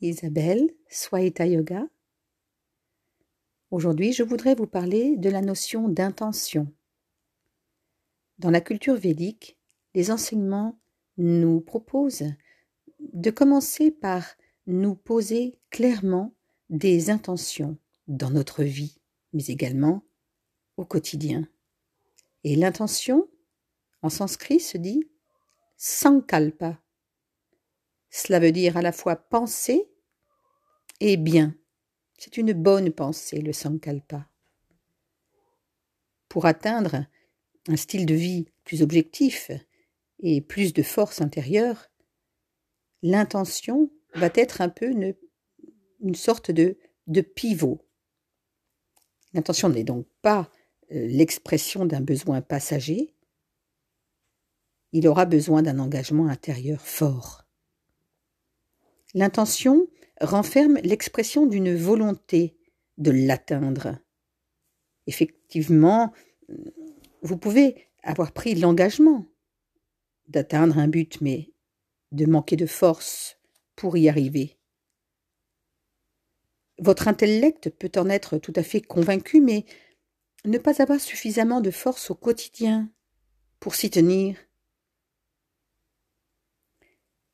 Isabelle, Swaita Yoga. Aujourd'hui, je voudrais vous parler de la notion d'intention. Dans la culture védique, les enseignements nous proposent de commencer par nous poser clairement des intentions dans notre vie, mais également au quotidien. Et l'intention, en sanskrit, se dit sankalpa. Cela veut dire à la fois penser et bien. C'est une bonne pensée, le sankalpa. Pour atteindre un style de vie plus objectif et plus de force intérieure, l'intention va être un peu une, sorte de, de pivot. L'intention n'est donc pas euh, l'expression d'un besoin passager, il aura besoin d'un engagement intérieur fort. L'intention renferme l'expression d'une volonté de l'atteindre. Effectivement, vous pouvez avoir pris l'engagement d'atteindre un but, mais de manquer de force pour y arriver. Votre intellect peut en être tout à fait convaincu, mais ne pas avoir suffisamment de force au quotidien pour s'y tenir.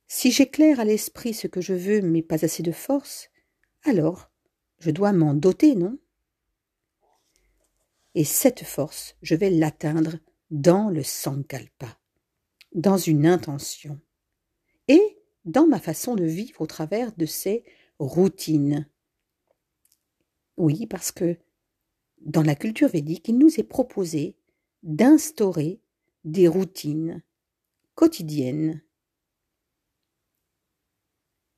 Si j'éclaire à l'esprit ce que je veux, mais pas assez de force, alors je dois m'en doter, non? Et cette force, je vais l'atteindre dans le sankalpa, dans une intention, et dans ma façon de vivre au travers de ces routines. Oui, parce que dans la culture védique, il nous est proposé d'instaurer des routines quotidiennes.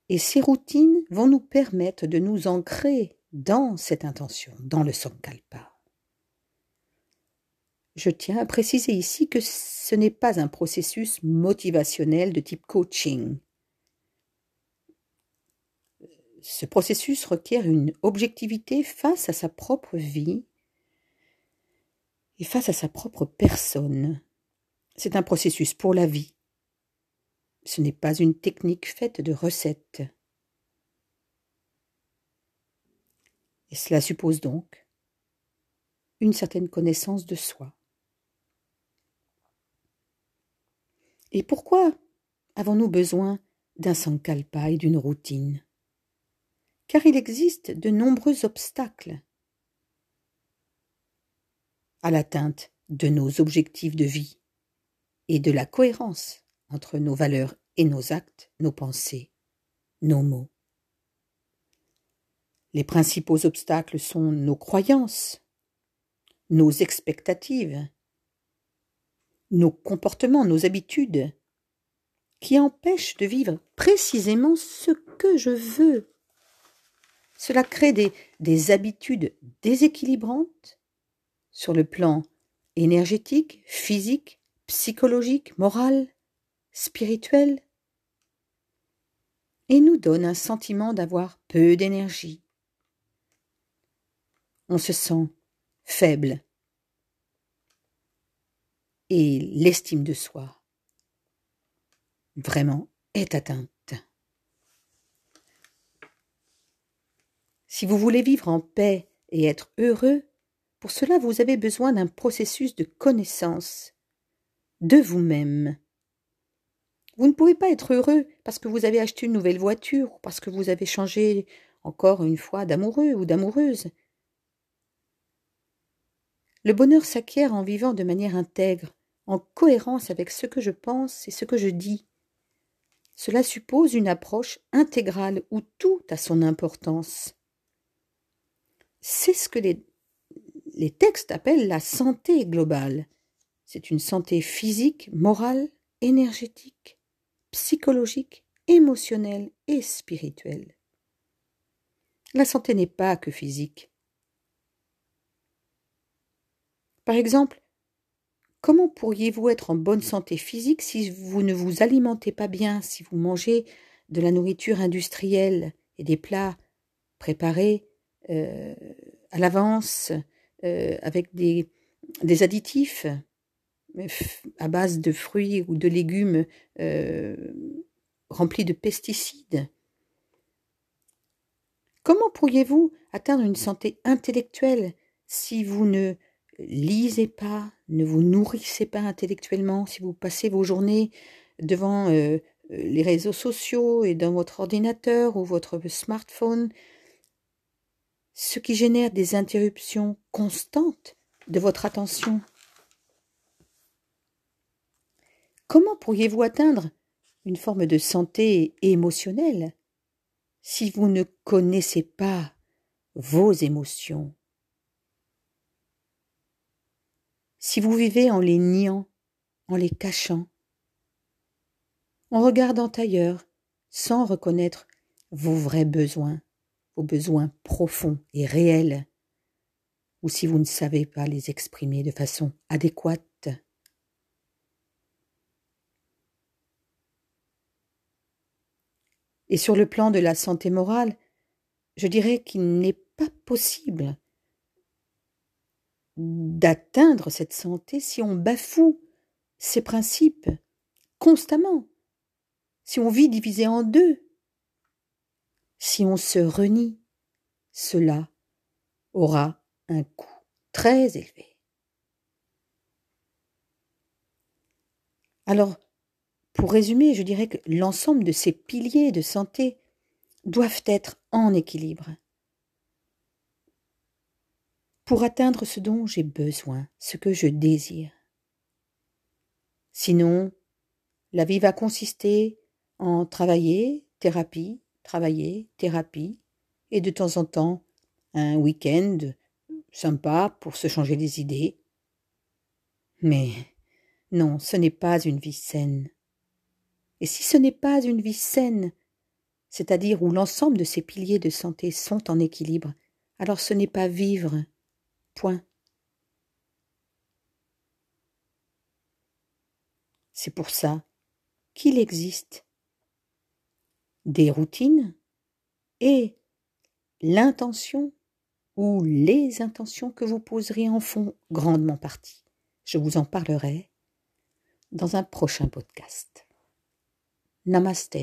Et ces routines vont nous permettre de nous ancrer dans cette intention, dans le sankalpa. Je tiens à préciser ici que ce n'est pas un processus motivationnel de type coaching. Ce processus requiert une objectivité face à sa propre vie et face à sa propre personne. C'est un processus pour la vie. Ce n'est pas une technique faite de recettes. Et cela suppose donc une certaine connaissance de soi. Et pourquoi avons-nous besoin d'un sankalpa et d'une routine? Car il existe de nombreux obstacles à l'atteinte de nos objectifs de vie et de la cohérence entre nos valeurs et nos actes, nos pensées, nos mots. Les principaux obstacles sont nos croyances, nos expectatives, nos comportements, nos habitudes, qui empêchent de vivre précisément ce que je veux. Cela crée des, des habitudes déséquilibrantes sur le plan énergétique, physique, psychologique, moral, spirituel, et nous donne un sentiment d'avoir peu d'énergie. On se sent faible et l'estime de soi vraiment est atteinte. Si vous voulez vivre en paix et être heureux, pour cela, vous avez besoin d'un processus de connaissance de vous-même. Vous ne pouvez pas être heureux parce que vous avez acheté une nouvelle voiture ou parce que vous avez changé encore une fois d'amoureux ou d'amoureuse. Le bonheur s'acquiert en vivant de manière intègre, en cohérence avec ce que je pense et ce que je dis. Cela suppose une approche intégrale où tout a son importance. C'est ce que les les textes appellent la santé globale. C'est une santé physique, morale, énergétique, psychologique, émotionnelle et spirituelle. La santé n'est pas que physique. Par exemple, comment pourriez-vous être en bonne santé physique si vous ne vous alimentez pas bien, si vous mangez de la nourriture industrielle et des plats préparés euh, à l'avance, euh, avec des additifs? À base de fruits ou de légumes euh, remplis de pesticides. Comment pourriez-vous atteindre une santé intellectuelle si vous ne lisez pas, ne vous nourrissez pas intellectuellement, si vous passez vos journées devant euh, les réseaux sociaux et dans votre ordinateur ou votre smartphone, ce qui génère des interruptions constantes de votre attention? Comment pourriez-vous atteindre une forme de santé émotionnelle si vous ne connaissez pas vos émotions? Si vous vivez en les niant, en les cachant, en regardant ailleurs, sans reconnaître vos vrais besoins, vos besoins profonds et réels, ou si vous ne savez pas les exprimer de façon adéquate, Et sur le plan de la santé morale, je dirais qu'il n'est pas possible d'atteindre cette santé si on bafoue ces principes constamment, si on vit divisé en deux, si on se renie. Cela aura un coût très élevé. Alors, pour résumer, je dirais que l'ensemble de ces piliers de santé doivent être en équilibre. Pour atteindre ce dont j'ai besoin, ce que je désire. Sinon, la vie va consister en travailler, thérapie, travailler, thérapie, et de temps en temps un week-end sympa pour se changer les idées. Mais non, ce n'est pas une vie saine. Et si ce n'est pas une vie saine, c'est-à-dire où l'ensemble de ces piliers de santé sont en équilibre, alors ce n'est pas vivre. Point. C'est pour ça qu'il existe des routines et l'intention ou les intentions que vous poserez en font grandement partie. Je vous en parlerai dans un prochain podcast. Namaste.